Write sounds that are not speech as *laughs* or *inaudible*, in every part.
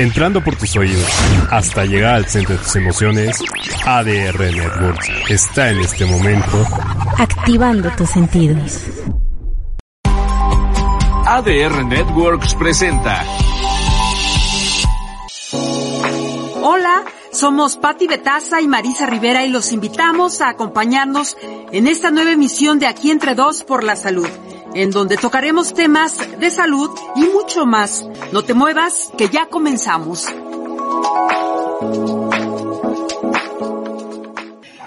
Entrando por tus oídos hasta llegar al centro de tus emociones, ADR Networks está en este momento activando tus sentidos. ADR Networks presenta. Hola, somos Patti Betaza y Marisa Rivera y los invitamos a acompañarnos en esta nueva emisión de Aquí entre dos por la salud en donde tocaremos temas de salud y mucho más. No te muevas, que ya comenzamos.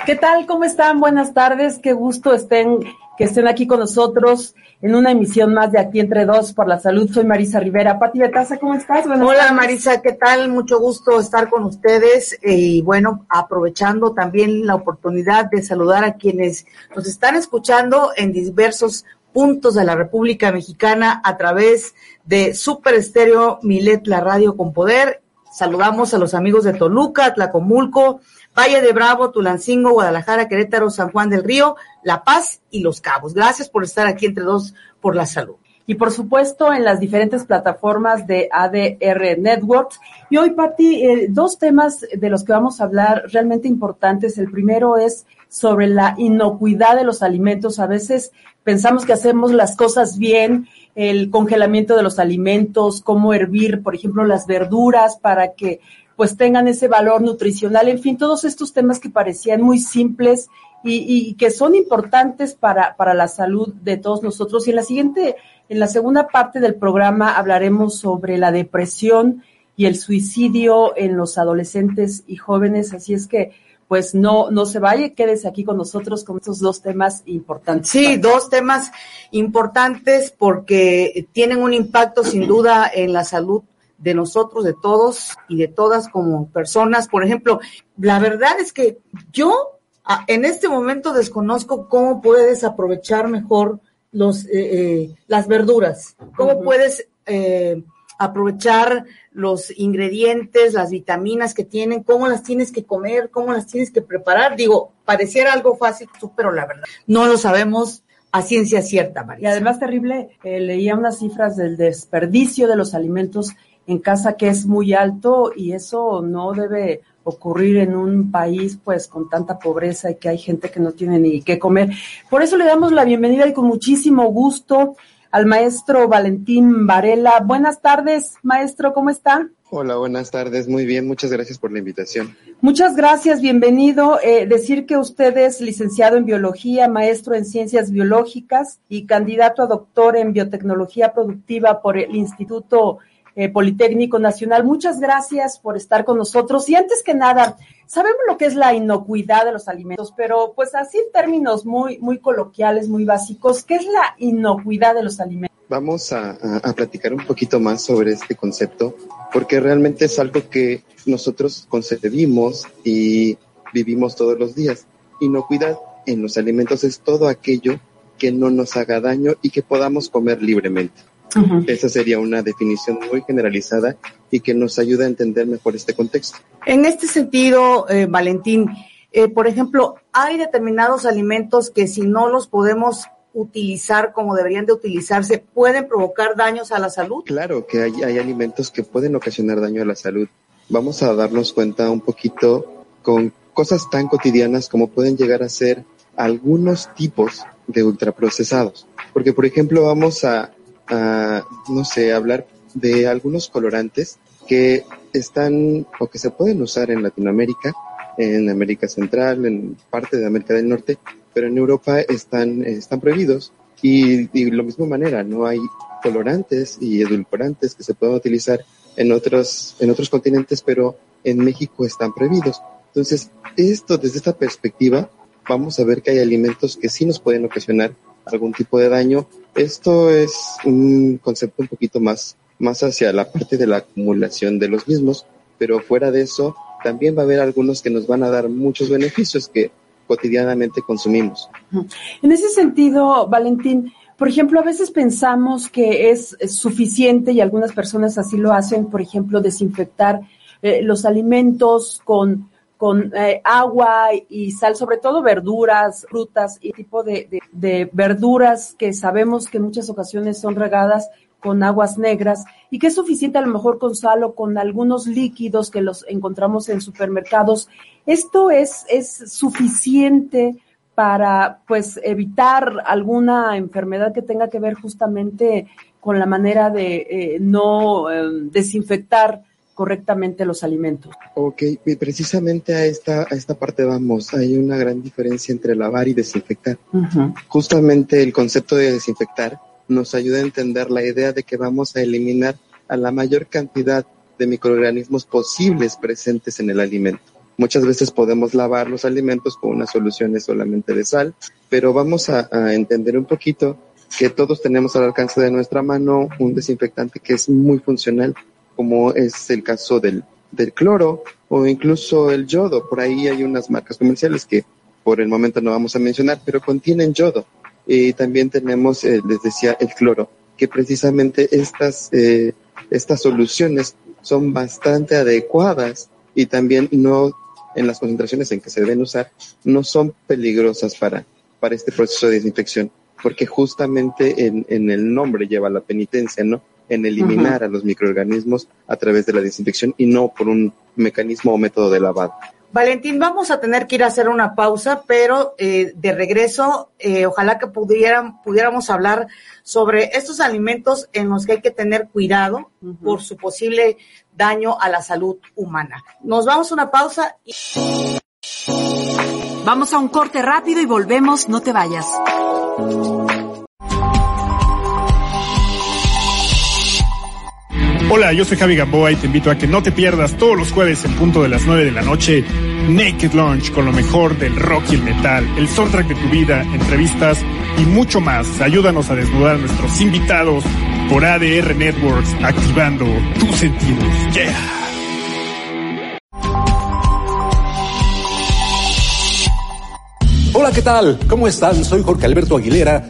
¿Qué tal? ¿Cómo están? Buenas tardes. Qué gusto estén, que estén aquí con nosotros en una emisión más de Aquí Entre Dos por la Salud. Soy Marisa Rivera. Pati Betaza, ¿cómo estás? Hola Marisa, ¿qué tal? Mucho gusto estar con ustedes y bueno, aprovechando también la oportunidad de saludar a quienes nos están escuchando en diversos puntos de la República Mexicana a través de Super Estéreo Milet, la radio con poder. Saludamos a los amigos de Toluca, Tlacomulco, Valle de Bravo, Tulancingo, Guadalajara, Querétaro, San Juan del Río, La Paz y Los Cabos. Gracias por estar aquí entre dos por la salud. Y por supuesto en las diferentes plataformas de ADR Networks. Y hoy, Pati, eh, dos temas de los que vamos a hablar realmente importantes. El primero es sobre la inocuidad de los alimentos. A veces pensamos que hacemos las cosas bien, el congelamiento de los alimentos, cómo hervir, por ejemplo, las verduras para que pues tengan ese valor nutricional, en fin, todos estos temas que parecían muy simples y, que son importantes para, para la salud de todos nosotros. Y en la siguiente, en la segunda parte del programa hablaremos sobre la depresión y el suicidio en los adolescentes y jóvenes, así es que pues no, no se vaya, quédese aquí con nosotros con estos dos temas importantes. Sí, dos temas importantes porque tienen un impacto sin duda en la salud de nosotros, de todos y de todas como personas. Por ejemplo, la verdad es que yo en este momento desconozco cómo puedes aprovechar mejor los, eh, eh, las verduras, cómo puedes eh, aprovechar los ingredientes, las vitaminas que tienen, cómo las tienes que comer, cómo las tienes que preparar. Digo, pareciera algo fácil, pero la verdad, no lo sabemos a ciencia cierta, María. Y además terrible, eh, leía unas cifras del desperdicio de los alimentos en casa que es muy alto y eso no debe ocurrir en un país pues con tanta pobreza y que hay gente que no tiene ni qué comer. Por eso le damos la bienvenida y con muchísimo gusto al maestro Valentín Varela. Buenas tardes, maestro, ¿cómo está? Hola, buenas tardes. Muy bien, muchas gracias por la invitación. Muchas gracias, bienvenido. Eh, decir que usted es licenciado en biología, maestro en ciencias biológicas y candidato a doctor en biotecnología productiva por el Instituto eh, Politécnico Nacional. Muchas gracias por estar con nosotros. Y antes que nada, sabemos lo que es la inocuidad de los alimentos, pero pues así en términos muy, muy coloquiales, muy básicos, ¿qué es la inocuidad de los alimentos? Vamos a, platicar un poquito más sobre este concepto, porque realmente es algo que nosotros concebimos y vivimos todos los días. Inocuidad en los alimentos es todo aquello que no nos haga daño y que podamos comer libremente. Esa sería una definición muy generalizada y que nos ayuda a entender mejor este contexto. En este sentido, eh, Valentín, eh, por ejemplo, hay determinados alimentos que si no los podemos utilizar como deberían de utilizarse, pueden provocar daños a la salud. Claro que hay, hay alimentos que pueden ocasionar daño a la salud. Vamos a darnos cuenta un poquito con cosas tan cotidianas como pueden llegar a ser algunos tipos de ultraprocesados. Porque, por ejemplo, vamos a a, no sé, hablar de algunos colorantes que están o que se pueden usar en Latinoamérica, en América Central, en parte de América del Norte, pero en Europa están, están prohibidos. Y, de la misma manera, no hay colorantes y edulcorantes que se puedan utilizar en otros, en otros continentes, pero en México están prohibidos. Entonces, esto desde esta perspectiva, vamos a ver que hay alimentos que sí nos pueden ocasionar algún tipo de daño. Esto es un concepto un poquito más más hacia la parte de la acumulación de los mismos, pero fuera de eso, también va a haber algunos que nos van a dar muchos beneficios que cotidianamente consumimos. En ese sentido, Valentín, por ejemplo, a veces pensamos que es suficiente y algunas personas así lo hacen, por ejemplo, desinfectar eh, los alimentos con, con eh, agua y sal, sobre todo verduras, frutas y tipo de, verduras que sabemos que en muchas ocasiones son regadas con aguas negras y que es suficiente a lo mejor con sal o con algunos líquidos que los encontramos en supermercados. Esto es, es suficiente para pues evitar alguna enfermedad que tenga que ver justamente con la manera de eh, no em, desinfectar correctamente los alimentos. Ok, precisamente a esta, a esta parte vamos. Hay una gran diferencia entre lavar y desinfectar. Justamente el concepto de desinfectar nos ayuda a entender la idea de que vamos a eliminar a la mayor cantidad de microorganismos posibles presentes en el alimento. Muchas veces podemos lavar los alimentos con unas soluciones solamente de sal, pero vamos a, entender un poquito que todos tenemos al alcance de nuestra mano un desinfectante que es muy funcional, como es el caso del, del cloro o incluso el yodo. Por ahí hay unas marcas comerciales que por el momento no vamos a mencionar, pero contienen yodo. Y también tenemos, eh, les decía, el cloro, que precisamente estas, eh, estas soluciones son bastante adecuadas y también no, en las concentraciones en que se deben usar, no son peligrosas para, para este proceso de desinfección, porque justamente en, en el nombre lleva la penitencia, ¿no? En eliminar a los microorganismos a través de la desinfección y no por un mecanismo o método de lavado. Valentín, vamos a tener que ir a hacer una pausa, pero eh, de regreso, eh, ojalá que pudieran, pudiéramos hablar sobre estos alimentos en los que hay que tener cuidado por su posible daño a la salud humana. Nos vamos a una pausa. Y... Vamos a un corte rápido y volvemos, no te vayas. Hola, yo soy Javi Gamboa y te invito a que no te pierdas todos los jueves en punto de las 9 de la noche Naked Launch con lo mejor del rock y el metal, el soundtrack de tu vida, entrevistas y mucho más. Ayúdanos a desnudar a nuestros invitados por ADR Networks, activando tus sentidos. Yeah. Hola, ¿qué tal? ¿Cómo están? Soy Jorge Alberto Aguilera,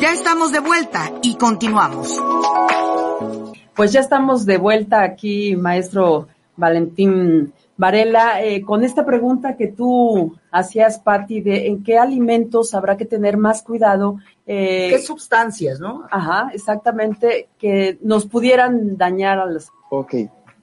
Ya estamos de vuelta y continuamos. Pues ya estamos de vuelta aquí, maestro Valentín Varela, eh, con esta pregunta que tú hacías, Patti, de en qué alimentos habrá que tener más cuidado. Eh, ¿Qué sustancias, no? Ajá, exactamente, que nos pudieran dañar a las... Ok,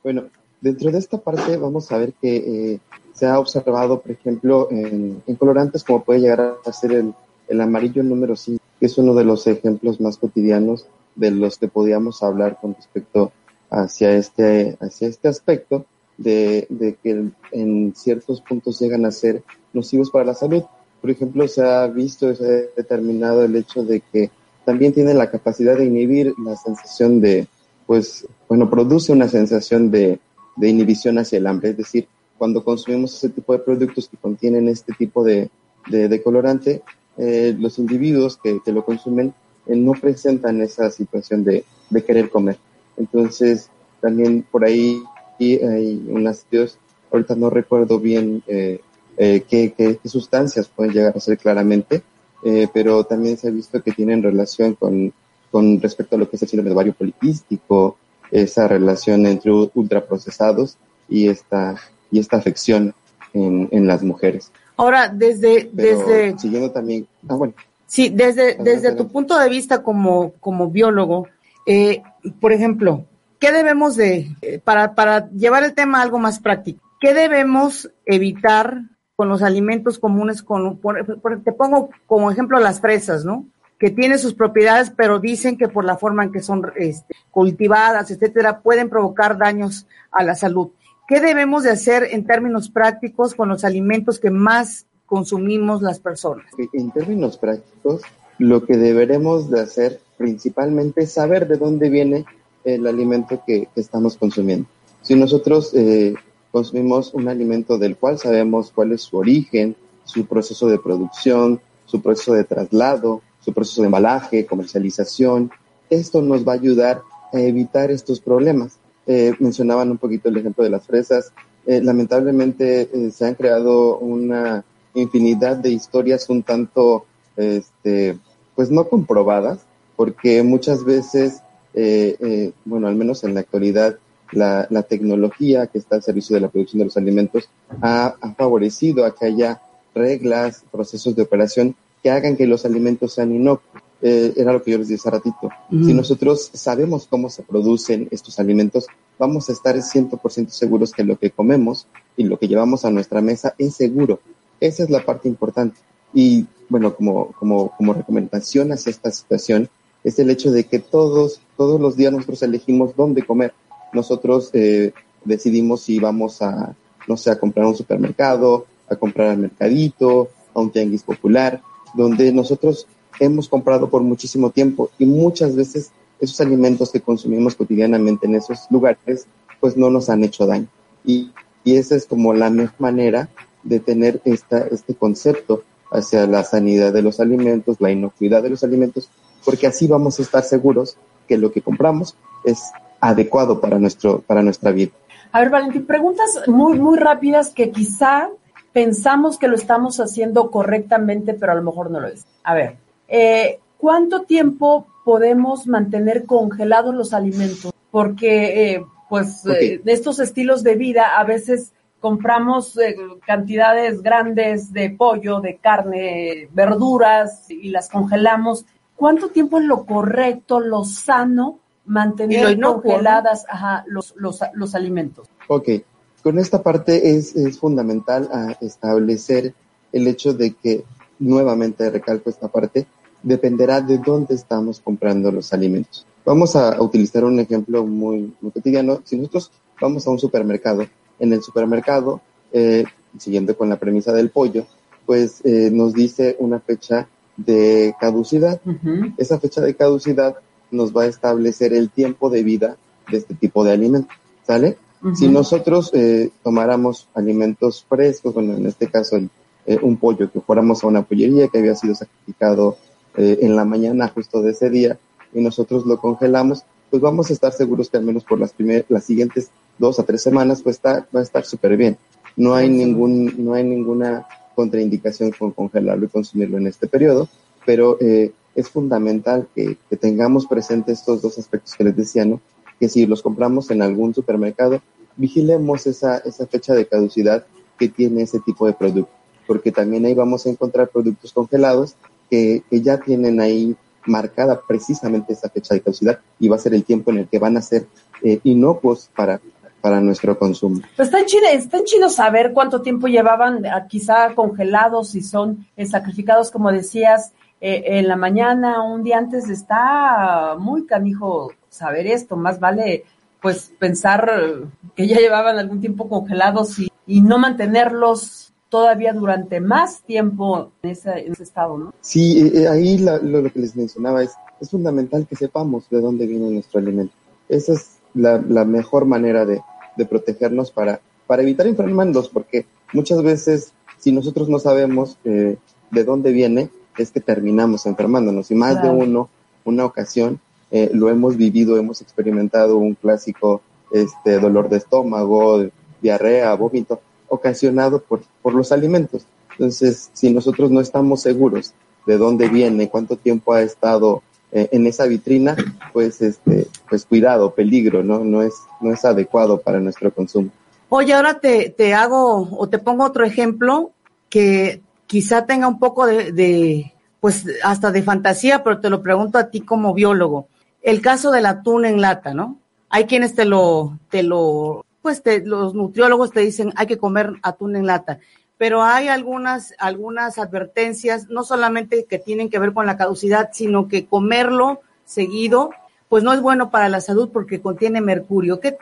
bueno, dentro de esta parte vamos a ver que eh, se ha observado, por ejemplo, en, en, colorantes como puede llegar a ser el, el amarillo número 5 que es uno de los ejemplos más cotidianos de los que podíamos hablar con respecto hacia este, hacia este aspecto de, de que en ciertos puntos llegan a ser nocivos para la salud. Por ejemplo, se ha visto, se ha determinado el hecho de que también tiene la capacidad de inhibir la sensación de, pues, bueno, produce una sensación de, de inhibición hacia el hambre. Es decir, cuando consumimos ese tipo de productos que contienen este tipo de, de colorante, eh, los individuos que, que lo consumen eh, no presentan esa situación de, de, querer comer. Entonces, también por ahí hay unas estudios, ahorita no recuerdo bien eh, eh qué, qué, qué, sustancias pueden llegar a ser claramente, eh, pero también se ha visto que tienen relación con, con respecto a lo que es el síndrome de ovario poliquístico, esa relación entre ultraprocesados y esta, y esta afección en, en las mujeres. Ahora, desde, desde. Siguiendo también. Ah, bueno. Sí, desde, desde tu punto de vista como, como biólogo, eh, por ejemplo, ¿qué debemos de, eh, para, para llevar el tema a algo más práctico, qué debemos evitar con los alimentos comunes, con, por, te pongo como ejemplo las fresas, ¿no? que tiene sus propiedades, pero dicen que por la forma en que son este, cultivadas, etcétera, pueden provocar daños a la salud. ¿Qué debemos de hacer en términos prácticos con los alimentos que más consumimos las personas? En términos prácticos, lo que deberemos de hacer principalmente es saber de dónde viene el alimento que, estamos consumiendo. Si nosotros eh, consumimos un alimento del cual sabemos cuál es su origen, su proceso de producción, su proceso de traslado, su proceso de embalaje, comercialización, esto nos va a ayudar a evitar estos problemas. Eh, mencionaban un poquito el ejemplo de las fresas. Eh, lamentablemente se han creado una infinidad de historias un tanto, este, pues no comprobadas, porque muchas veces eh, eh, bueno, al menos en la actualidad, la, tecnología que está al servicio de la producción de los alimentos ha, favorecido a que haya reglas, procesos de operación que hagan que los alimentos sean inocuos. Eh, era lo que yo les decía hace ratito. Si nosotros sabemos cómo se producen estos alimentos, vamos a estar 100% seguros que lo que comemos y lo que llevamos a nuestra mesa es seguro. Esa es la parte importante. Y bueno, como, como, como recomendación hacia esta situación, es el hecho de que todos, todos los días nosotros elegimos dónde comer. Nosotros eh, decidimos si vamos a, no sé, a comprar a un supermercado, a comprar al mercadito, a un tianguis popular, donde nosotros hemos comprado por muchísimo tiempo y muchas veces esos alimentos que consumimos cotidianamente en esos lugares, pues no nos han hecho daño. Y, esa es como la mejor manera de tener esta, este concepto hacia la sanidad de los alimentos, la inocuidad de los alimentos, porque así vamos a estar seguros que lo que compramos es adecuado para, nuestro, para nuestra vida. A ver, Valentín, preguntas muy, muy rápidas que quizá pensamos que lo estamos haciendo correctamente, pero a lo mejor no lo es. A ver, eh, ¿cuánto tiempo podemos mantener congelados los alimentos? Porque, eh, pues, eh, de estos estilos de vida a veces compramos eh, cantidades grandes de pollo, de carne, verduras y las congelamos. ¿Cuánto tiempo es lo correcto, lo sano, mantener congeladas los, los, los, alimentos? Ok, con esta parte es, es fundamental a establecer el hecho de que, nuevamente recalco esta parte, dependerá de dónde estamos comprando los alimentos. Vamos a utilizar un ejemplo muy, muy cotidiano. Si nosotros vamos a un supermercado en el supermercado, eh, siguiendo con la premisa del pollo, pues eh, nos dice una fecha de caducidad. Esa fecha de caducidad nos va a establecer el tiempo de vida de este tipo de alimento, ¿sale? Si nosotros eh, tomáramos alimentos frescos, bueno, en este caso eh, un pollo, que fuéramos a una pollería que había sido sacrificado eh, en la mañana justo de ese día y nosotros lo congelamos, pues vamos a estar seguros que al menos por las, primer, las siguientes dos a tres semanas pues está, va a estar súper bien. No hay, ningún, no hay ninguna contraindicación con congelarlo y consumirlo en este periodo, pero eh, es fundamental que, que, tengamos presente estos dos aspectos que les decía, ¿no? Que si los compramos en algún supermercado, vigilemos esa, esa fecha de caducidad que tiene ese tipo de producto, porque también ahí vamos a encontrar productos congelados que, que ya tienen ahí marcada precisamente esa fecha de caducidad y va a ser el tiempo en el que van a ser eh, inocuos para, para nuestro consumo. Pues está Chile, está chido saber cuánto tiempo llevaban ah, quizá congelados y son eh, sacrificados, como decías, eh, en la mañana, un día antes. Está muy canijo saber esto, más vale pues pensar que ya llevaban algún tiempo congelados y, y no mantenerlos todavía durante más tiempo en ese, estado, ¿no? Sí, eh, ahí lo, lo, que les mencionaba es, es fundamental que sepamos de dónde viene nuestro alimento. Esa es la, la mejor manera de, de, protegernos para, para evitar enfermarnos, porque muchas veces si nosotros no sabemos eh, de dónde viene, es que terminamos enfermándonos. Y más de uno, una ocasión, eh, lo hemos vivido, hemos experimentado un clásico este, dolor de estómago, diarrea, vómito, ocasionado por, por los alimentos. Entonces, si nosotros no estamos seguros de dónde viene, cuánto tiempo ha estado eh, en esa vitrina, pues este, pues cuidado, peligro, ¿no? No es, no es adecuado para nuestro consumo. Oye, ahora te, te hago o te pongo otro ejemplo que quizá tenga un poco de, de, pues hasta de fantasía, pero te lo pregunto a ti como biólogo. El caso del atún en lata, ¿no? Hay quienes te lo, te lo, pues los nutriólogos te dicen hay que comer atún en lata. pero hay algunas, algunas advertencias, no solamente que tienen que ver con la caducidad, sino que comerlo seguido, pues no es bueno para la salud porque contiene mercurio. ¿Qué,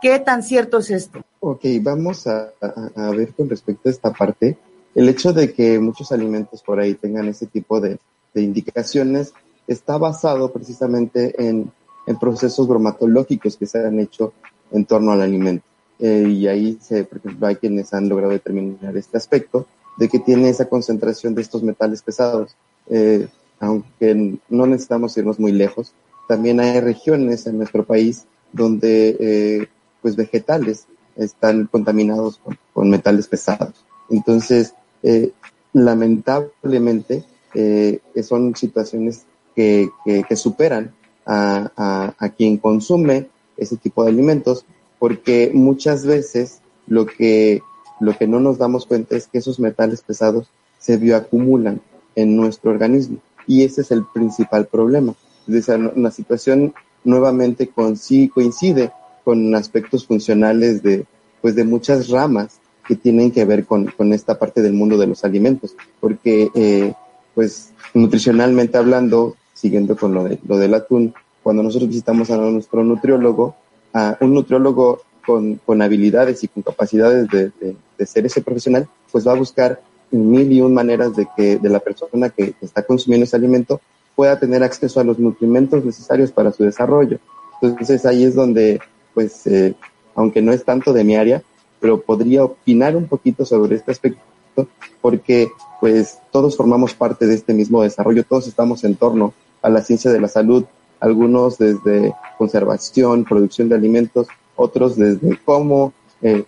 qué, tan cierto es esto? Ok, vamos a, a, ver con respecto a esta parte. El hecho de que muchos alimentos por ahí tengan ese tipo de, de indicaciones está basado precisamente en, en, procesos bromatológicos que se han hecho en torno al alimento. Eh, y ahí, se, por ejemplo, hay quienes han logrado determinar este aspecto de que tiene esa concentración de estos metales pesados. Eh, aunque no necesitamos irnos muy lejos, también hay regiones en nuestro país donde eh, pues vegetales están contaminados con, metales pesados. Entonces, eh, lamentablemente, eh, son situaciones que, que, superan a, a, a, quien consume ese tipo de alimentos, porque muchas veces lo que, lo que no nos damos cuenta es que esos metales pesados se bioacumulan en nuestro organismo y ese es el principal problema. Es una situación nuevamente coincide con aspectos funcionales de, pues de muchas ramas que tienen que ver con, con esta parte del mundo de los alimentos, porque eh, pues nutricionalmente hablando, siguiendo con lo, de, lo del atún, cuando nosotros visitamos a nuestro nutriólogo, a un nutriólogo con, con habilidades y con capacidades de, de, de, ser ese profesional, pues va a buscar mil y un maneras de que de la persona que está consumiendo ese alimento pueda tener acceso a los nutrimentos necesarios para su desarrollo. Entonces ahí es donde, pues, eh, aunque no es tanto de mi área, pero podría opinar un poquito sobre este aspecto, porque pues todos formamos parte de este mismo desarrollo, todos estamos en torno a la ciencia de la salud, algunos desde conservación, producción de alimentos, otros desde cómo eh,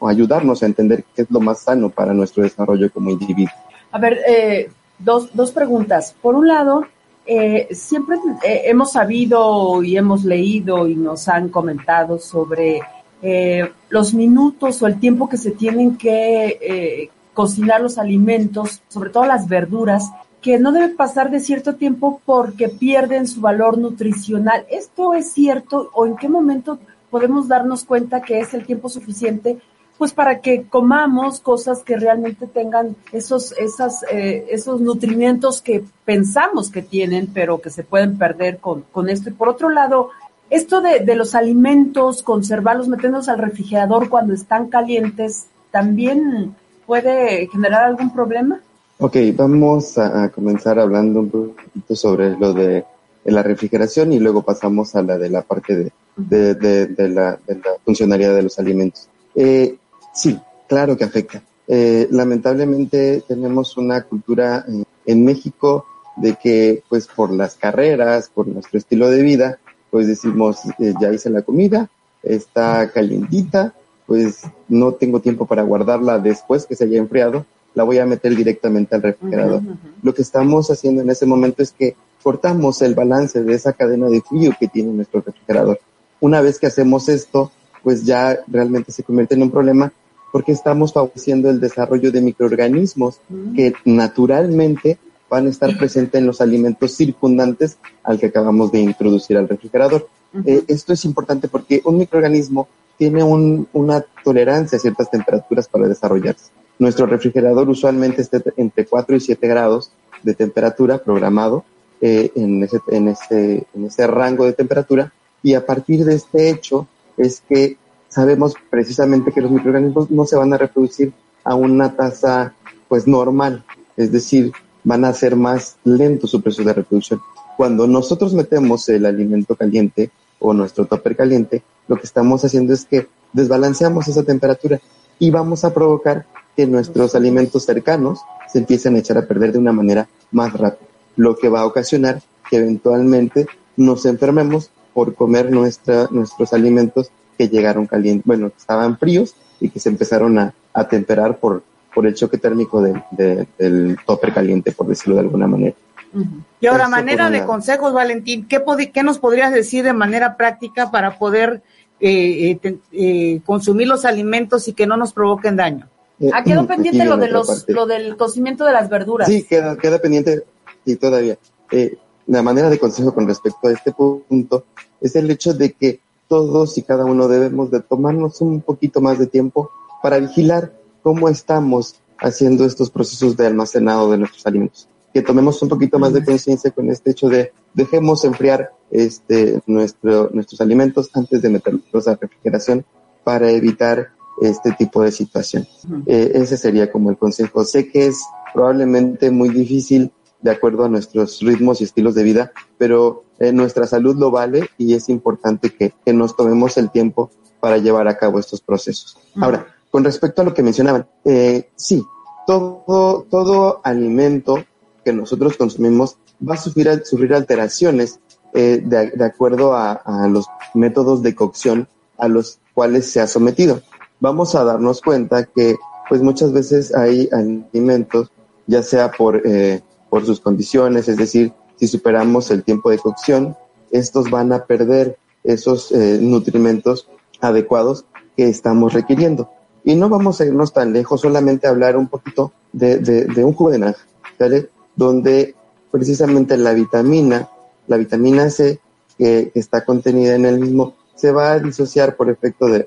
ayudarnos a entender qué es lo más sano para nuestro desarrollo como individuo. A ver, eh, dos, dos preguntas. Por un lado, eh, siempre eh, hemos sabido y hemos leído y nos han comentado sobre eh, los minutos o el tiempo que se tienen que eh, cocinar los alimentos, sobre todo las verduras, que no debe pasar de cierto tiempo porque pierden su valor nutricional. ¿Esto es cierto o en qué momento podemos darnos cuenta que es el tiempo suficiente pues para que comamos cosas que realmente tengan esos, esas, eh, esos nutrimentos que pensamos que tienen, pero que se pueden perder con, con esto. Y por otro lado, esto de, de los alimentos, conservarlos, meterlos al refrigerador cuando están calientes, ¿también puede generar algún problema? Ok, vamos a, comenzar hablando un poquito sobre lo de, la refrigeración y luego pasamos a la de la parte de, la, la funcionalidad de los alimentos. Eh, sí, claro que afecta. Eh, lamentablemente tenemos una cultura en, en México de que, pues, por las carreras, por nuestro estilo de vida, pues decimos, eh, ya hice la comida, está calientita, pues no tengo tiempo para guardarla después que se haya enfriado, la voy a meter directamente al refrigerador. Uh -huh, uh -huh. Lo que estamos haciendo en ese momento es que cortamos el balance de esa cadena de frío que tiene nuestro refrigerador. Una vez que hacemos esto, pues ya realmente se convierte en un problema porque estamos favoreciendo el desarrollo de microorganismos uh -huh. que naturalmente van a estar presentes en los alimentos circundantes al que acabamos de introducir al refrigerador. Eh, esto es importante porque un microorganismo tiene un, una tolerancia a ciertas temperaturas para desarrollarse. Nuestro refrigerador usualmente está entre 4 y 7 grados de temperatura programado eh, en, ese, en, ese, en ese rango de temperatura y a partir de este hecho es que sabemos precisamente que los microorganismos no se van a reproducir a una tasa pues normal, es decir, van a ser más lento su proceso de reproducción. Cuando nosotros metemos el alimento caliente o nuestro topper caliente, lo que estamos haciendo es que desbalanceamos esa temperatura y vamos a provocar que nuestros alimentos cercanos se empiecen a echar a perder de una manera más rápida, lo que va a ocasionar que eventualmente nos enfermemos por comer nuestra, nuestros alimentos que llegaron calientes, bueno, que estaban fríos y que se empezaron a, a temperar por, por el choque térmico de, de, del topper caliente, por decirlo de alguna manera. Uh -huh. Y ahora, manera de consejos, Valentín, ¿qué, ¿qué, nos podrías decir de manera práctica para poder eh, eh, eh, consumir los alimentos y que no nos provoquen daño? Ah, quedó *laughs* pendiente lo, de los, lo del cocimiento de las verduras. Sí, queda, queda pendiente y todavía. Eh, la manera de consejo con respecto a este punto es el hecho de que todos y cada uno debemos de tomarnos un poquito más de tiempo para vigilar cómo estamos haciendo estos procesos de almacenado de nuestros alimentos. Que tomemos un poquito más de conciencia con este hecho de dejemos enfriar este, nuestro, nuestros alimentos antes de meterlos a refrigeración para evitar este tipo de situación. Eh, ese sería como el consejo. Sé que es probablemente muy difícil de acuerdo a nuestros ritmos y estilos de vida, pero eh, nuestra salud lo vale y es importante que, que, nos tomemos el tiempo para llevar a cabo estos procesos. Ahora, con respecto a lo que mencionaban, eh, sí, todo, todo alimento que nosotros consumimos va a sufrir, sufrir alteraciones eh, de, de, acuerdo a, a, los métodos de cocción a los cuales se ha sometido. Vamos a darnos cuenta que pues muchas veces hay alimentos, ya sea por, eh, por sus condiciones, es decir, si superamos el tiempo de cocción, estos van a perder esos eh, nutrimentos adecuados que estamos requiriendo. Y no vamos a irnos tan lejos, solamente hablar un poquito de, de, un jugo de ¿vale? donde precisamente la vitamina, la vitamina C que, que, está contenida en el mismo, se va a disociar por efecto de,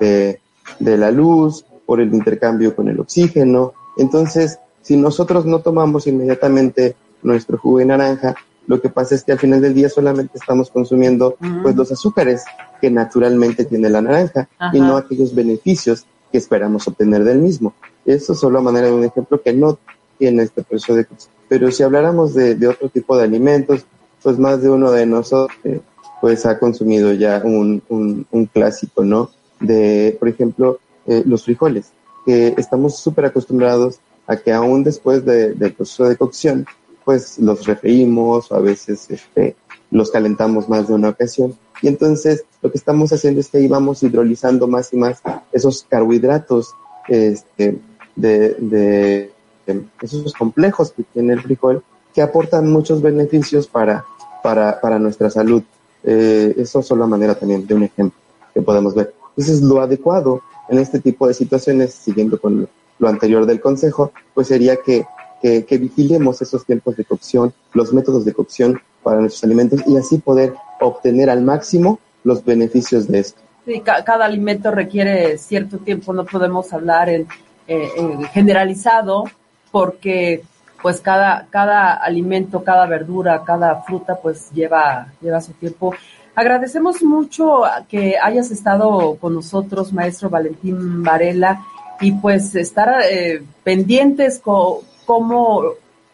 de, de, la luz, por el intercambio con el oxígeno. Entonces, si nosotros no tomamos inmediatamente nuestro jugo de naranja, lo que pasa es que al final del día solamente estamos consumiendo uh -huh. pues los azúcares que naturalmente tiene la naranja Ajá. y no aquellos beneficios que esperamos obtener del mismo. Eso solo a manera de un ejemplo que no tiene este proceso de. Pero si habláramos de, de, otro tipo de alimentos, pues más de uno de nosotros eh, pues ha consumido ya un, un, un, clásico, ¿no? De, por ejemplo, eh, los frijoles, que estamos súper acostumbrados a que aún después de, del proceso de cocción, pues los refreímos o a veces este, los calentamos más de una ocasión. Y entonces lo que estamos haciendo es que ahí vamos hidrolizando más y más esos carbohidratos este, de, de, de esos complejos que tiene el frijol que aportan muchos beneficios para, para, para nuestra salud. Eh, eso solo a manera también de un ejemplo que podemos ver. Entonces lo adecuado en este tipo de situaciones, siguiendo con lo anterior del consejo, pues sería que que, vigilemos esos tiempos de cocción, los métodos de cocción para nuestros alimentos y así poder obtener al máximo los beneficios de esto. Sí, ca cada alimento requiere cierto tiempo, no podemos hablar en, eh, en generalizado porque pues cada, cada alimento, cada verdura, cada fruta pues lleva, lleva su tiempo. Agradecemos mucho que hayas estado con nosotros, maestro Valentín Varela, y pues estar eh, pendientes con cómo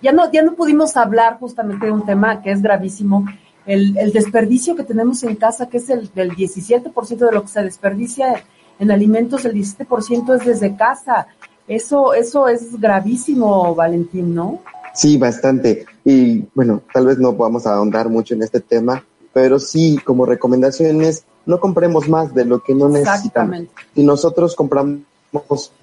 ya no, ya no pudimos hablar justamente de un tema que es gravísimo, el, el desperdicio que tenemos en casa, que es el del 17% de lo que se desperdicia en alimentos, el 17% es desde casa. Eso, eso es gravísimo, Valentín, ¿no? Sí, bastante. Y bueno, tal vez no podamos ahondar mucho en este tema, pero sí, como recomendaciones, no compremos más de lo que no necesitamos. Si nosotros compramos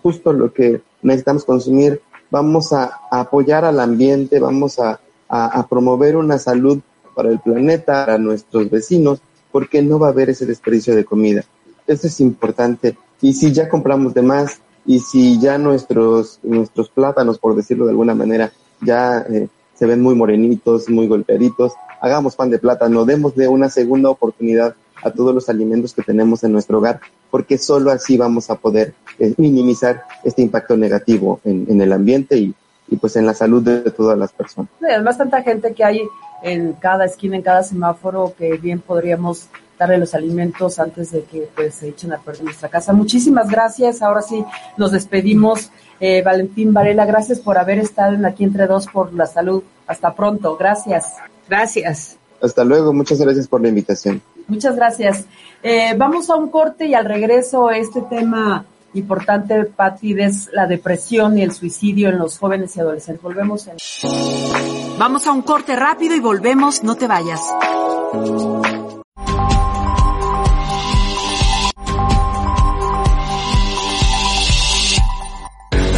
justo lo que necesitamos consumir, vamos a, a apoyar al ambiente, vamos a, a, a, promover una salud para el planeta, para nuestros vecinos, porque no va a haber ese desperdicio de comida. Eso es importante. Y si ya compramos de más, y si ya nuestros, nuestros plátanos, por decirlo de alguna manera, ya eh, se ven muy morenitos, muy golpeaditos, hagamos pan de plátano, demos de una segunda oportunidad a todos los alimentos que tenemos en nuestro hogar, porque solo así vamos a poder eh, minimizar este impacto negativo en, el ambiente y, y, pues en la salud de, todas las personas. Tanta gente que hay en cada esquina, en cada semáforo, que bien podríamos darle los alimentos antes de que pues se echen a perder nuestra casa. Muchísimas gracias. Ahora sí nos despedimos. Eh, Valentín Varela, gracias por haber estado en Aquí Entre Dos por la Salud. Hasta pronto. Gracias. Gracias. Hasta luego. Muchas gracias por la invitación. Muchas gracias. Eh, vamos a un corte y al regreso este tema importante, Pati, es la depresión y el suicidio en los jóvenes y adolescentes. Volvemos en... Vamos a un corte rápido y volvemos, no te vayas.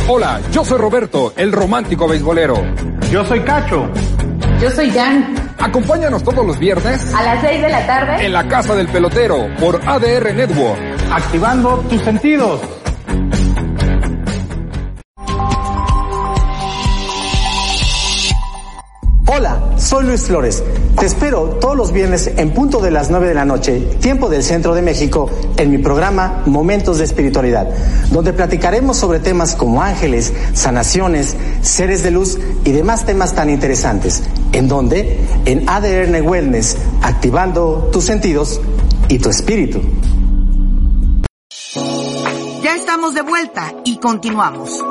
Hola, yo soy Roberto, el romántico beisbolero. Yo soy Cacho. Yo soy Jan. Acompáñanos todos los viernes a las 6 de la tarde en la Casa del Pelotero por ADR Network. Activando tus sentidos. Soy Luis Flores. Te espero todos los viernes en punto de las 9 de la noche, tiempo del centro de México, en mi programa Momentos de Espiritualidad, donde platicaremos sobre temas como ángeles, sanaciones, seres de luz y demás temas tan interesantes. ¿En donde En ADN Wellness, activando tus sentidos y tu espíritu. Ya estamos de vuelta y continuamos.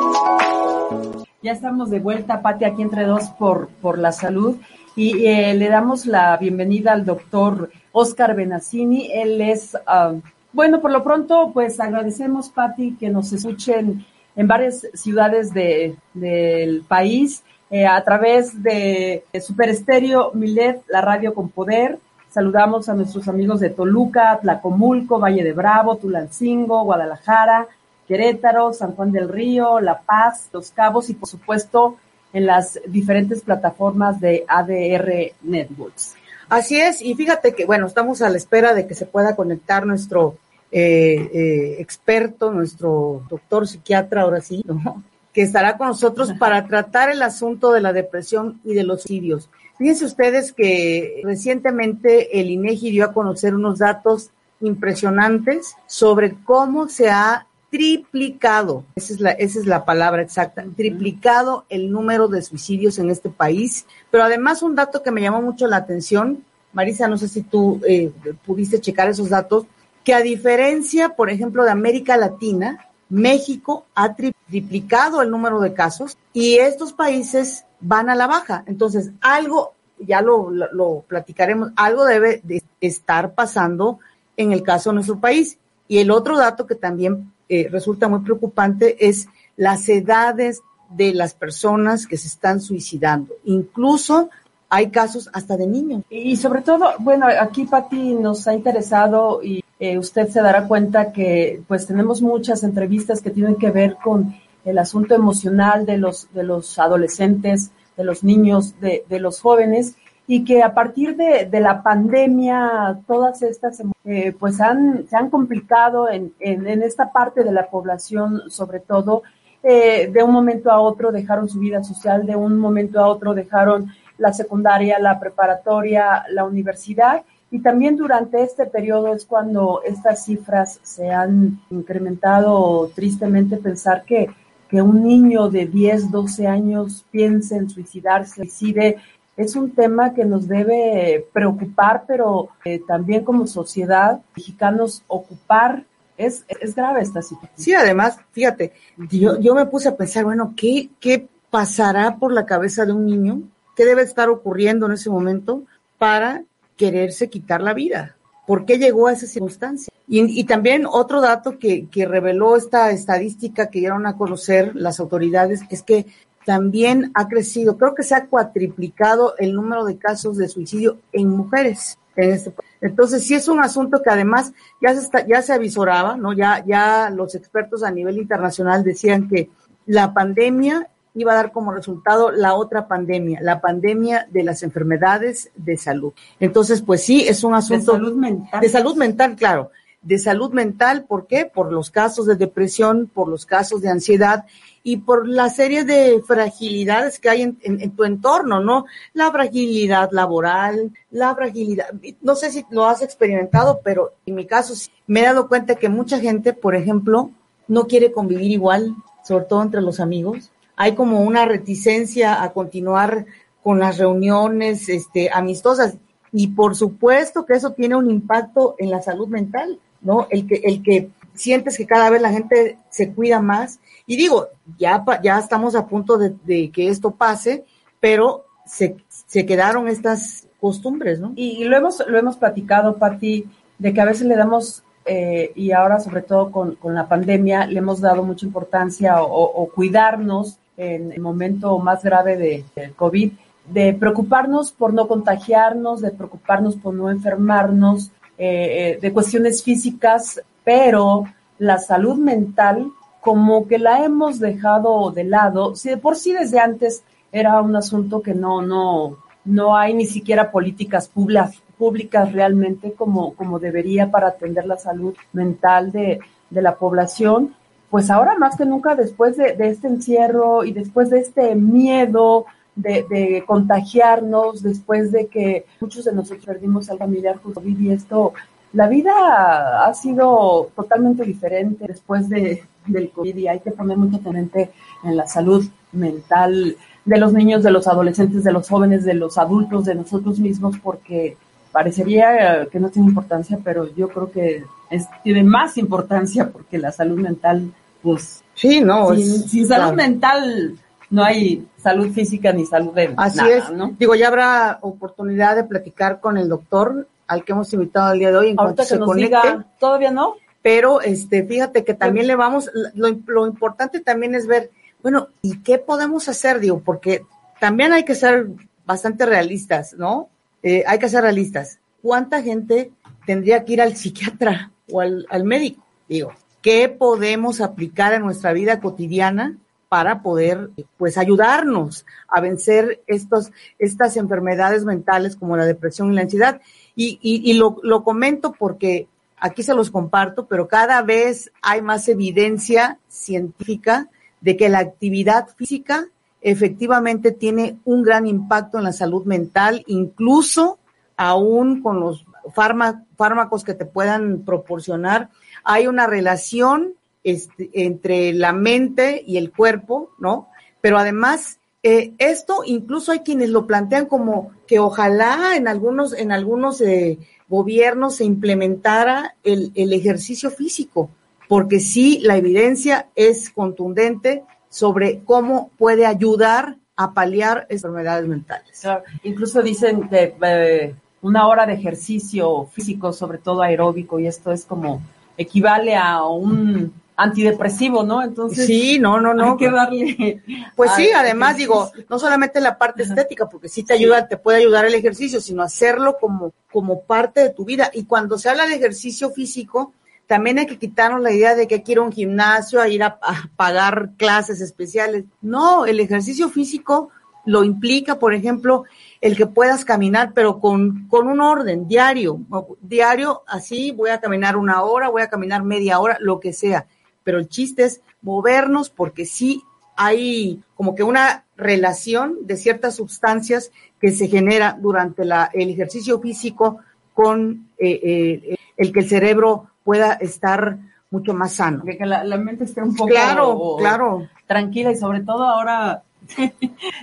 Ya estamos de vuelta, Pati, aquí entre dos por, por la salud. Y eh, le damos la bienvenida al doctor Oscar Benazzini. Él es, ah, bueno, por lo pronto, pues agradecemos, Pati, que nos escuchen en varias ciudades de, del país eh, a través de, Super Estéreo Milet, la radio con poder. Saludamos a nuestros amigos de Toluca, Tlacomulco, Valle de Bravo, Tulancingo, Guadalajara, Querétaro, San Juan del Río, La Paz, Los Cabos y por supuesto en las diferentes plataformas de ADR Networks. Así es, y fíjate que, bueno, estamos a la espera de que se pueda conectar nuestro eh, eh, experto, nuestro doctor psiquiatra, ahora sí, ¿no? que estará con nosotros *laughs* para tratar el asunto de la depresión y de los suicidios. Fíjense ustedes que recientemente el INEGI dio a conocer unos datos impresionantes sobre cómo se ha triplicado, esa es la, esa es la palabra exacta, triplicado el número de suicidios en este país. Pero además un dato que me llamó mucho la atención, Marisa, no sé si tú eh, pudiste checar esos datos, que a diferencia, por ejemplo, de América Latina, México ha triplicado el número de casos y estos países van a la baja. Entonces, algo, ya lo, lo platicaremos, algo debe de estar pasando en el caso de nuestro país. Y el otro dato que también eh, resulta muy preocupante es las edades de las personas que se están suicidando. Incluso hay casos hasta de niños. Y sobre todo, bueno, aquí Pati nos ha interesado y eh, usted se dará cuenta que pues tenemos muchas entrevistas que tienen que ver con el asunto emocional de los, de los adolescentes, de los niños, de, de los jóvenes y que a partir de, de la pandemia todas estas eh, pues han, se han complicado en, en, en, esta parte de la población sobre todo eh, de un momento a otro dejaron su vida social, de un momento a otro dejaron la secundaria, la preparatoria, la universidad y también durante este periodo es cuando estas cifras se han incrementado. Tristemente pensar que, que un niño de 10, 12 años piense en suicidarse, suicide es un tema que nos debe preocupar, pero eh, también como sociedad, mexicanos, ocupar. Es, es grave esta situación. Sí, además, fíjate, yo, yo me puse a pensar, bueno, ¿qué, ¿qué pasará por la cabeza de un niño? ¿Qué debe estar ocurriendo en ese momento para quererse quitar la vida? ¿Por qué llegó a esa circunstancia? Y, y también otro dato que, que reveló esta estadística que dieron a conocer las autoridades es que también ha crecido, creo que se ha cuatriplicado el número de casos de suicidio en mujeres. En este Entonces, sí es un asunto que además ya se, está, ya se avisoraba, ¿no? Ya, ya los expertos a nivel internacional decían que la pandemia iba a dar como resultado la otra pandemia, la pandemia de las enfermedades de salud. Entonces, pues sí, es un asunto de salud mental. De salud mental, claro. De salud mental, ¿por qué? Por los casos de depresión, por los casos de ansiedad y por la serie de fragilidades que hay en, en, tu entorno, ¿no? La fragilidad laboral, la fragilidad, no sé si lo has experimentado, pero en mi caso me he dado cuenta que mucha gente, por ejemplo, no quiere convivir igual, sobre todo entre los amigos. Hay como una reticencia a continuar con las reuniones este, amistosas y por supuesto que eso tiene un impacto en la salud mental, ¿no? El que, el que sientes que cada vez la gente se cuida más y digo, ya, ya estamos a punto de, que esto pase, pero se, se, quedaron estas costumbres, ¿no? Y, lo hemos, lo hemos platicado, Pati, de que a veces le damos, eh, y ahora sobre todo con, con, la pandemia, le hemos dado mucha importancia o, o cuidarnos en el momento más grave de, del COVID, de preocuparnos por no contagiarnos, de preocuparnos por no enfermarnos, eh, eh de cuestiones físicas, pero la salud mental como que la hemos dejado de lado. Si de por sí desde antes era un asunto que no, no, no hay ni siquiera políticas públicas, públicas realmente como, como debería para atender la salud mental de, de la población, pues ahora más que nunca después de, este encierro y después de este miedo de, de, contagiarnos después de que muchos de nosotros perdimos al familiar por COVID y esto, la vida ha sido totalmente diferente después de, del COVID y hay que poner mucha atención en la salud mental de los niños, de los adolescentes, de los jóvenes, de los adultos, de nosotros mismos, porque parecería que no tiene importancia, pero yo creo que es, tiene más importancia porque la salud mental, pues... Sí, no. Sin, sin salud claro. mental no hay salud física ni salud de Así nada, es. ¿no? Digo, ya habrá oportunidad de platicar con el doctor al que hemos invitado el día de hoy en Ahorita cuanto que se nos conecte. diga, todavía no. Pero este, fíjate que también le vamos, lo, lo importante también es ver, bueno, ¿y qué podemos hacer? Digo, porque también hay que ser bastante realistas, ¿no? Eh, hay que ser realistas. ¿Cuánta gente tendría que ir al psiquiatra o al, al médico? Digo, ¿qué podemos aplicar en nuestra vida cotidiana para poder, pues, ayudarnos a vencer estos, estas enfermedades mentales como la depresión y la ansiedad? Y, y, y lo, lo comento porque aquí se los comparto, pero cada vez hay más evidencia científica de que la actividad física efectivamente tiene un gran impacto en la salud mental, incluso aún con los fármacos que te puedan proporcionar, hay una relación este, entre la mente y el cuerpo, ¿no? Pero además, eh, esto incluso hay quienes lo plantean como que ojalá en algunos, en algunos eh, gobiernos se implementara el, ejercicio físico, porque sí, la evidencia es contundente sobre cómo puede ayudar a paliar enfermedades mentales. Claro. Incluso dicen que eh, una hora de ejercicio físico, sobre todo aeróbico, y esto es como equivale a un antidepresivo, ¿no? Entonces, sí, no, no, no. Hay que darle. Pues sí, además digo, no solamente la parte estética, porque sí te ayuda, te puede ayudar el ejercicio, sino hacerlo como, como parte de tu vida. Y cuando se habla de ejercicio físico, también hay que quitarnos la idea de que hay que ir a un gimnasio, a ir a, a pagar clases especiales. No, el ejercicio físico lo implica, por ejemplo, el que puedas caminar, pero con, con un orden diario. Diario, así voy a caminar una hora, voy a caminar media hora, lo que sea. Pero el chiste es movernos porque sí hay como que una relación de ciertas sustancias que se genera durante la, el ejercicio físico con eh, eh, el que el cerebro pueda estar mucho más sano. Que la, la mente esté un poco claro, claro. tranquila y sobre todo ahora de,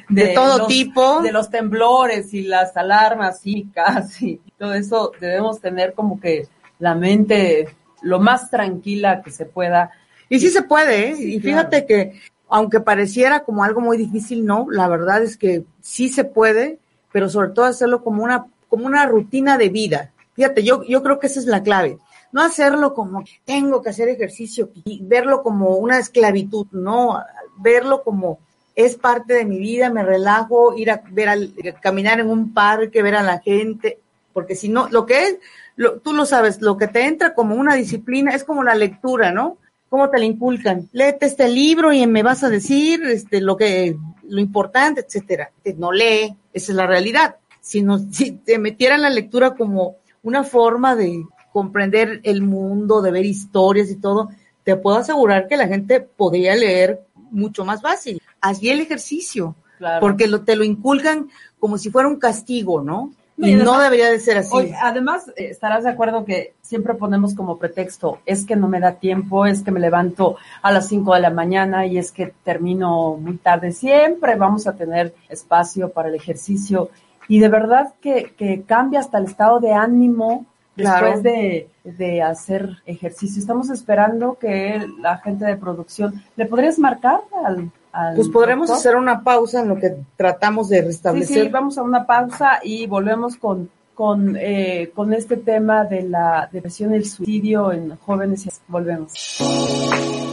de, todo los, tipo. De los temblores y las alarmas y casi todo eso debemos tener como que la mente lo más tranquila que se pueda. Y sí se puede, ¿eh? Sí, y fíjate claro. que aunque pareciera como algo muy difícil, no, la verdad es que sí se puede, pero sobre todo hacerlo como una, como una rutina de vida. Fíjate, yo, yo creo que esa es la clave. No hacerlo como tengo que hacer ejercicio y verlo como una esclavitud, no, verlo como es parte de mi vida, me relajo, ir a ver al, caminar en un parque, ver a la gente, porque si no, lo que es, lo, tú lo sabes, lo que te entra como una disciplina es como la lectura, ¿no? ¿Cómo te la inculcan? Léete este libro y me vas a decir este, lo que, lo importante, etcétera. No lee, esa es la realidad. Si, no, *laughs* si te metieran la lectura como una forma de comprender el mundo, de ver historias y todo, te puedo asegurar que la gente podría leer mucho más fácil. Así el ejercicio, claro. porque lo, te lo inculcan como si fuera un castigo, ¿no? Y, y no debería de ser así. Oye, además, eh, estarás de acuerdo que siempre ponemos como pretexto, es que no me da tiempo, es que me levanto a las 5 de la mañana y es que termino muy tarde. Siempre vamos a tener espacio para el ejercicio y de verdad que, que cambia hasta el estado de ánimo después de, de hacer ejercicio. Estamos esperando que la gente de producción, ¿le podrías marcar al, al Pues podremos doctor? hacer una pausa en lo que tratamos de Sí, restablecer. sí, vamos a una pausa y volvemos con, con, eh, con este tema de la depresión y el suicidio en jóvenes. Volvemos.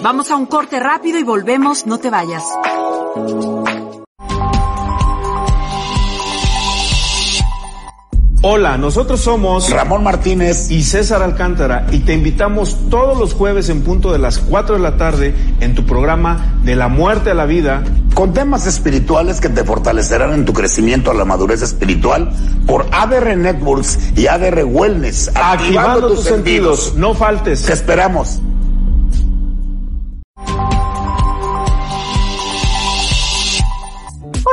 Vamos a un corte rápido y volvemos, no te vayas. Hola, nosotros somos Ramón Martínez y César Alcántara y te invitamos todos los jueves en punto de las 4 de la tarde en tu programa De la muerte a la vida con temas espirituales que te fortalecerán en tu crecimiento a la madurez espiritual por ADR Networks y ADR Wellness, activando, activando tus, tus sentidos. sentidos. No faltes. Te esperamos.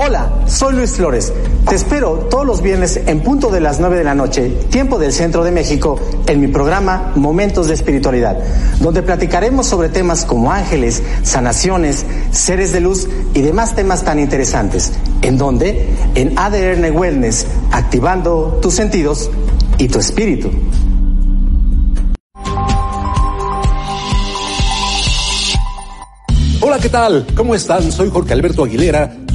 Hola, soy Luis Flores. Te espero todos los viernes en punto de las 9 de la noche, tiempo del centro de México, en mi programa Momentos de Espiritualidad, donde platicaremos sobre temas como ángeles, sanaciones, seres de luz y demás temas tan interesantes. ¿En donde En ADN Wellness, activando tus sentidos y tu espíritu. Hola, ¿qué tal? ¿Cómo están? Soy Jorge Alberto Aguilera,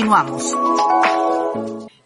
Continuamos.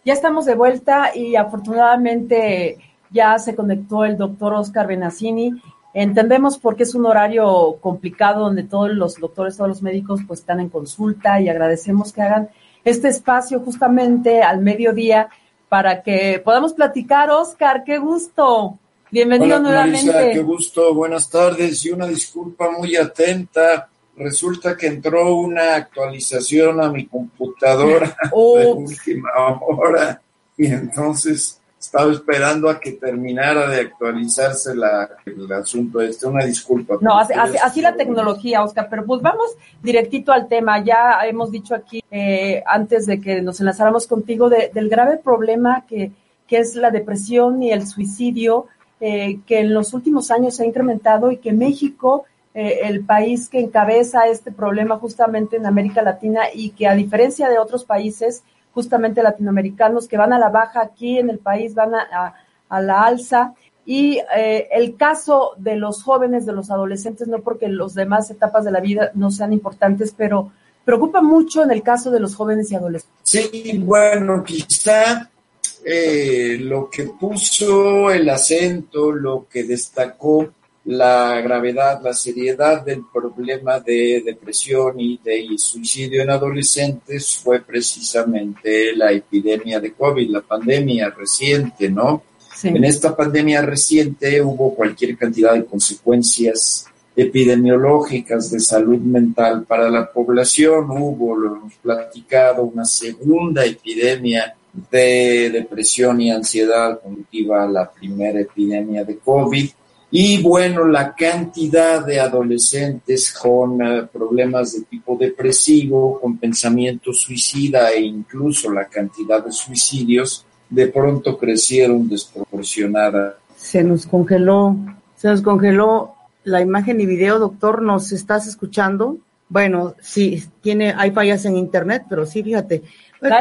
Ya estamos de vuelta y afortunadamente ya se conectó el doctor Oscar Benassini. Entendemos por qué es un horario complicado donde todos los doctores, todos los médicos pues están en consulta y agradecemos que hagan este espacio justamente al mediodía para que podamos platicar. Oscar, qué gusto. Bienvenido nuevamente. qué gusto. Buenas tardes y una disculpa muy atenta resulta que entró una actualización a mi computadora *laughs* de última hora y entonces estaba esperando a que terminara de actualizarse la, el asunto este. Una disculpa. No, así, la tecnología, Oscar, pero pues vamos directito al tema. Ya hemos dicho aquí, eh, antes de que nos enlazáramos contigo, del grave problema que, que es la depresión y el suicidio, eh, que en los últimos años se ha incrementado y que México eh, el país que encabeza este problema justamente en América Latina y que a diferencia de otros países justamente latinoamericanos que van a la baja aquí en el país van a, la alza y eh, el caso de los jóvenes, de los adolescentes, no porque los demás etapas de la vida no sean importantes, pero preocupa mucho en el caso de los jóvenes y adolescentes. Sí, bueno, quizá eh, lo que puso el acento, lo que destacó la gravedad, la seriedad del problema de depresión y de suicidio en adolescentes fue precisamente la epidemia de COVID, la pandemia reciente, ¿no? En esta pandemia reciente hubo cualquier cantidad de consecuencias epidemiológicas de salud mental para la población, hubo, lo hemos platicado, una segunda epidemia de depresión y ansiedad conductiva a la primera epidemia de COVID y bueno, la cantidad de adolescentes con eh, problemas de tipo depresivo, con pensamiento suicida e incluso la cantidad de suicidios de pronto crecieron desproporcionada. Se nos congeló, se nos congeló la imagen y video, doctor, ¿nos estás escuchando? Bueno, sí, tiene, hay fallas en internet, pero sí, fíjate.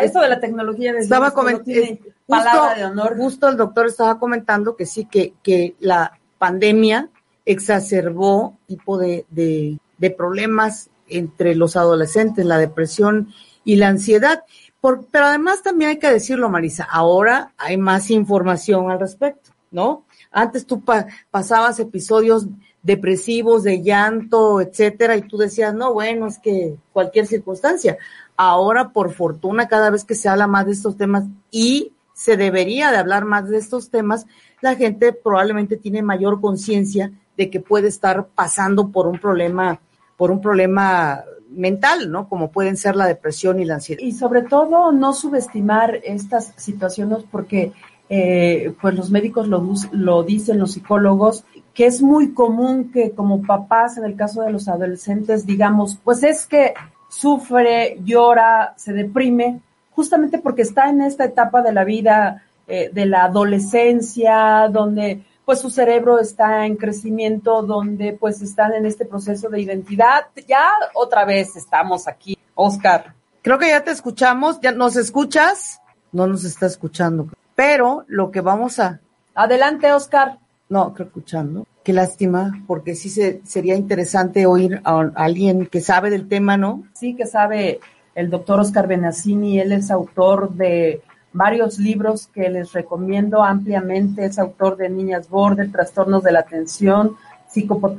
Esto de la tecnología de estaba comentando, eh, palabra de honor. Justo el doctor estaba comentando que sí, que, que la pandemia exacerbó tipo de, de, problemas entre los adolescentes, la depresión y la ansiedad. Por, pero además también hay que decirlo, Marisa, ahora hay más información al respecto, ¿no? Antes tú pasabas episodios depresivos, de llanto, etcétera, y tú decías, no, bueno, es que cualquier circunstancia. Ahora, por fortuna, cada vez que se habla más de estos temas y se debería de hablar más de estos temas, la gente probablemente tiene mayor conciencia de que puede estar pasando por un problema, por un problema mental, ¿no? Como pueden ser la depresión y la ansiedad. Y sobre todo no subestimar estas situaciones porque eh, pues los médicos lo, lo dicen, los psicólogos, que es muy común que como papás, en el caso de los adolescentes, digamos, pues es que sufre, llora, se deprime, justamente porque está en esta etapa de la vida eh, de la adolescencia, donde pues su cerebro está en crecimiento, donde pues están en este proceso de identidad. Ya otra vez estamos aquí, Oscar. Creo que ya te escuchamos, ya nos escuchas, no nos está escuchando, pero lo que vamos a... Adelante, Oscar. No, creo escuchando. Qué lástima, porque sí se, sería interesante oír a, alguien que sabe del tema, ¿no? Sí, que sabe el doctor Oscar Benassini, él es autor de varios libros que les recomiendo ampliamente. Es autor de Niñas Border, Trastornos de la Atención,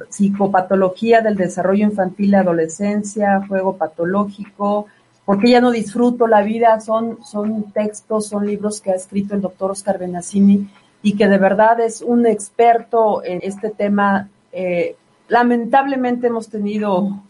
Psicopatología del Desarrollo Infantil y Adolescencia, Juego Patológico, porque ya no disfruto la vida, son, son textos, son libros que ha escrito el doctor Oscar Benassini y que de verdad es un experto en este tema. Eh, lamentablemente hemos tenido...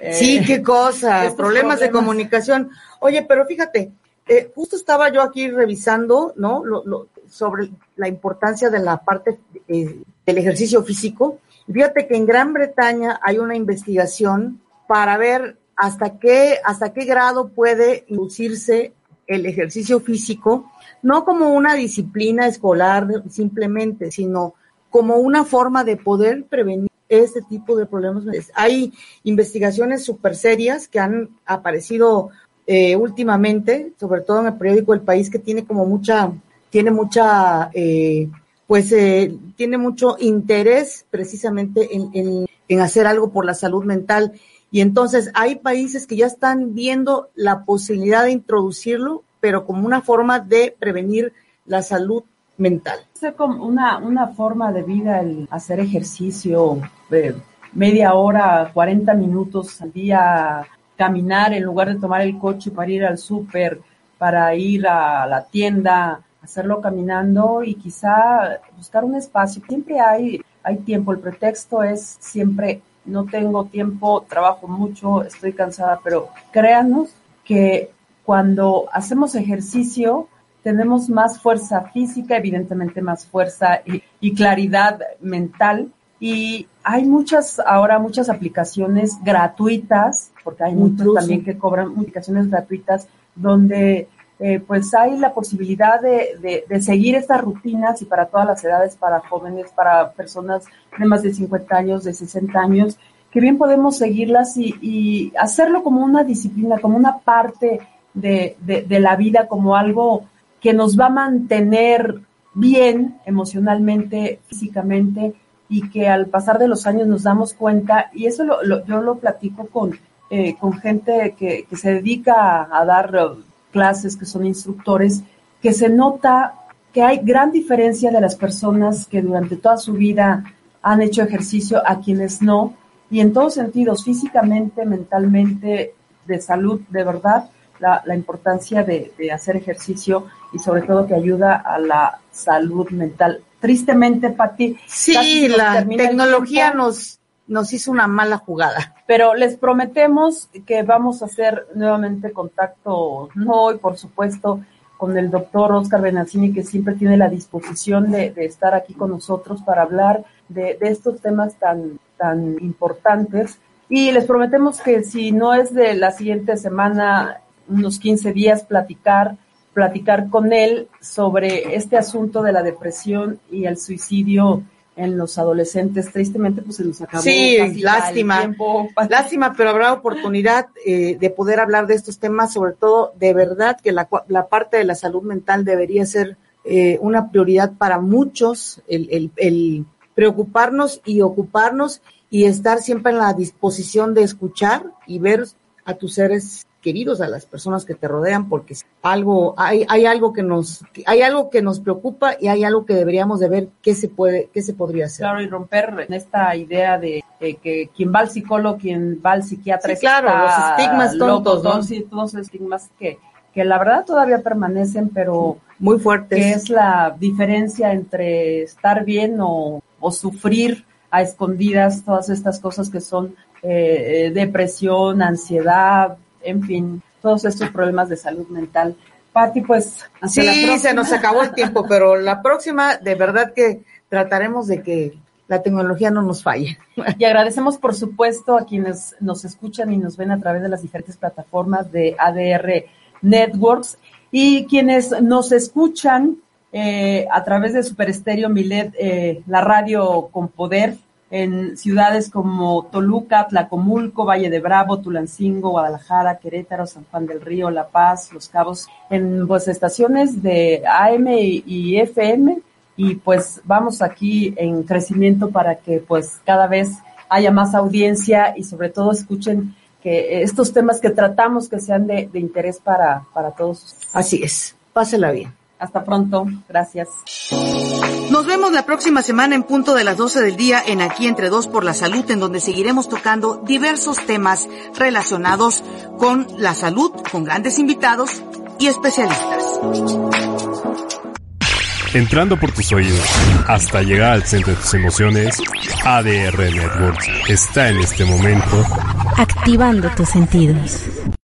Eh, sí, qué cosa, problemas, problemas de comunicación. Oye, pero fíjate, eh, justo estaba yo aquí revisando, ¿no? Lo, sobre la importancia de la parte eh, del ejercicio físico. Fíjate que en Gran Bretaña hay una investigación para ver hasta qué, hasta qué grado puede inducirse el ejercicio físico, no como una disciplina escolar simplemente, sino como una forma de poder prevenir este tipo de problemas. Hay investigaciones súper serias que han aparecido eh, últimamente, sobre todo en el periódico El País, que tiene como mucha, tiene mucha, eh, pues eh, tiene mucho interés precisamente en, en, hacer algo por la salud mental. Y entonces hay países que ya están viendo la posibilidad de introducirlo, pero como una forma de prevenir la salud mental. Es como una, una forma de vida el hacer ejercicio, media hora, 40 minutos al día, caminar en lugar de tomar el coche para ir al súper, para ir a la tienda, hacerlo caminando y quizá buscar un espacio. Siempre hay, hay tiempo, el pretexto es siempre no tengo tiempo, trabajo mucho, estoy cansada, pero créanos que cuando hacemos ejercicio tenemos más fuerza física, evidentemente más fuerza y, y claridad mental y hay muchas, ahora muchas aplicaciones gratuitas, porque hay muchas también que cobran aplicaciones gratuitas, donde eh, pues hay la posibilidad de, de, seguir estas rutinas y para todas las edades, para jóvenes, para personas de más de 50 años, de 60 años, que bien podemos seguirlas y, y hacerlo como una disciplina, como una parte de, de la vida, como algo que nos va a mantener bien emocionalmente, físicamente, y que al pasar de los años nos damos cuenta, y eso lo, yo lo platico con, eh, con gente que, que, se dedica a, dar uh, clases, que son instructores, que se nota que hay gran diferencia de las personas que durante toda su vida han hecho ejercicio a quienes no, y en todos sentidos, físicamente, mentalmente, de salud, de verdad, la, la importancia de, de hacer ejercicio y sobre todo que ayuda a la salud mental tristemente, Pati. Sí, la tecnología nos, nos hizo una mala jugada. Pero les prometemos que vamos a hacer nuevamente contacto, no hoy, por supuesto, con el doctor Oscar Benazzini, que siempre tiene la disposición de, estar aquí con nosotros para hablar de, de, estos temas tan, tan importantes. Y les prometemos que si no es de la siguiente semana, unos 15 días, platicar platicar con él sobre este asunto de la depresión y el suicidio en los adolescentes. Tristemente, pues se nos acabó. Sí, lástima. Lástima, pero habrá oportunidad eh, de poder hablar de estos temas, sobre todo de verdad que la, la parte de la salud mental debería ser eh, una prioridad para muchos, el, el, el preocuparnos y ocuparnos y estar siempre en la disposición de escuchar y ver a tus seres queridos, a las personas que te rodean, porque algo, hay, hay algo que nos, hay algo que nos preocupa y hay algo que deberíamos de ver qué se puede, qué se podría hacer. Claro, y romper esta idea de que quien va al psicólogo, quien va al psiquiatra, sí, claro, los estigmas tontos, ¿no? Sí, todos los estigmas que, que la verdad todavía permanecen, pero muy fuertes. Que es la diferencia entre estar bien o, o sufrir a escondidas todas estas cosas que son eh, eh, depresión, ansiedad, en fin, todos estos problemas de salud mental. Pati, pues, hasta sí, se nos acabó el tiempo, pero la próxima, de verdad que trataremos de que la tecnología no nos falle. Y agradecemos, por supuesto, a quienes nos escuchan y nos ven a través de las diferentes plataformas de ADR Networks y quienes nos escuchan eh, a través de Super Estéreo Milet, eh, la radio con poder en ciudades como Toluca, Tlacomulco, Valle de Bravo, Tulancingo, Guadalajara, Querétaro, San Juan del Río, La Paz, Los Cabos, en pues estaciones de AM y FM y pues vamos aquí en crecimiento para que pues cada vez haya más audiencia y sobre todo escuchen que estos temas que tratamos que sean de, de interés para, para todos. Así es. Pásela bien. Hasta pronto. Gracias. Nos vemos la próxima semana en punto de las 12 del día en Aquí Entre Dos por la Salud, en donde seguiremos tocando diversos temas relacionados con la salud, con grandes invitados y especialistas. Entrando por tus oídos hasta llegar al centro de tus emociones, ADR Networks está en este momento activando tus sentidos.